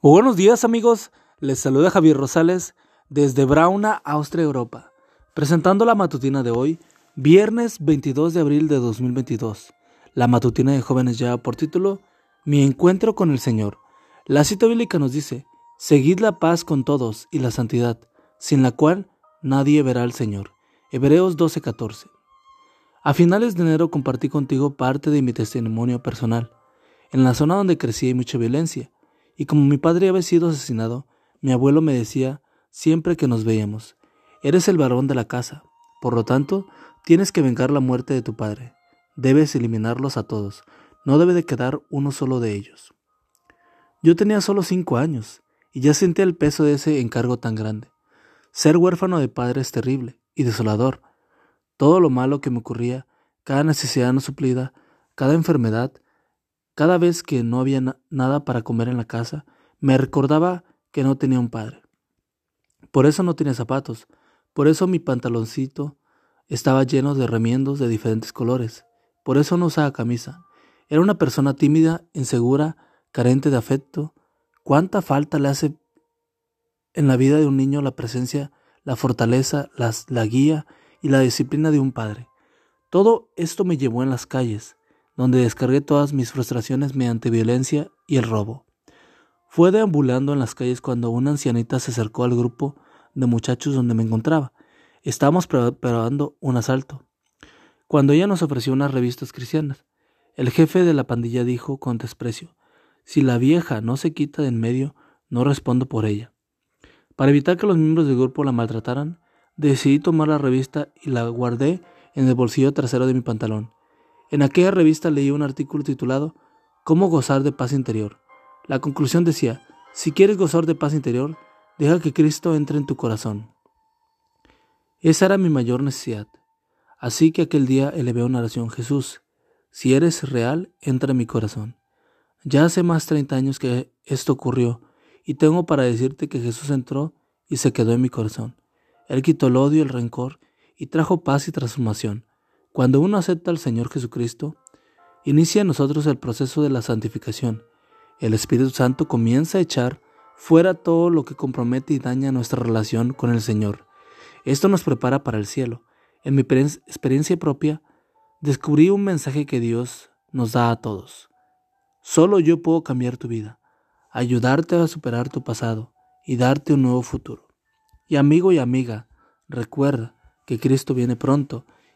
Buenos días amigos, les saluda Javier Rosales desde Brauna, Austria, Europa, presentando la matutina de hoy, viernes 22 de abril de 2022. La matutina de jóvenes lleva por título Mi encuentro con el Señor. La cita bíblica nos dice, Seguid la paz con todos y la santidad, sin la cual nadie verá al Señor. Hebreos 12:14. A finales de enero compartí contigo parte de mi testimonio personal. En la zona donde crecí hay mucha violencia y como mi padre había sido asesinado, mi abuelo me decía siempre que nos veíamos, eres el varón de la casa, por lo tanto, tienes que vengar la muerte de tu padre, debes eliminarlos a todos, no debe de quedar uno solo de ellos. Yo tenía solo cinco años y ya sentía el peso de ese encargo tan grande. Ser huérfano de padre es terrible y desolador. Todo lo malo que me ocurría, cada necesidad no suplida, cada enfermedad, cada vez que no había nada para comer en la casa, me recordaba que no tenía un padre. Por eso no tenía zapatos, por eso mi pantaloncito estaba lleno de remiendos de diferentes colores, por eso no usaba camisa. Era una persona tímida, insegura, carente de afecto. ¿Cuánta falta le hace en la vida de un niño la presencia, la fortaleza, la guía y la disciplina de un padre? Todo esto me llevó en las calles, donde descargué todas mis frustraciones mediante violencia y el robo. Fue deambulando en las calles cuando una ancianita se acercó al grupo de muchachos donde me encontraba. Estábamos preparando un asalto. Cuando ella nos ofreció unas revistas cristianas, el jefe de la pandilla dijo con desprecio, si la vieja no se quita de en medio, no respondo por ella. Para evitar que los miembros del grupo la maltrataran, decidí tomar la revista y la guardé en el bolsillo trasero de mi pantalón. En aquella revista leí un artículo titulado Cómo gozar de paz interior. La conclusión decía, si quieres gozar de paz interior, deja que Cristo entre en tu corazón. Esa era mi mayor necesidad. Así que aquel día elevé una oración, Jesús, si eres real, entra en mi corazón. Ya hace más de 30 años que esto ocurrió, y tengo para decirte que Jesús entró y se quedó en mi corazón. Él quitó el odio, el rencor, y trajo paz y transformación. Cuando uno acepta al Señor Jesucristo, inicia en nosotros el proceso de la santificación. El Espíritu Santo comienza a echar fuera todo lo que compromete y daña nuestra relación con el Señor. Esto nos prepara para el cielo. En mi experiencia propia, descubrí un mensaje que Dios nos da a todos. Solo yo puedo cambiar tu vida, ayudarte a superar tu pasado y darte un nuevo futuro. Y amigo y amiga, recuerda que Cristo viene pronto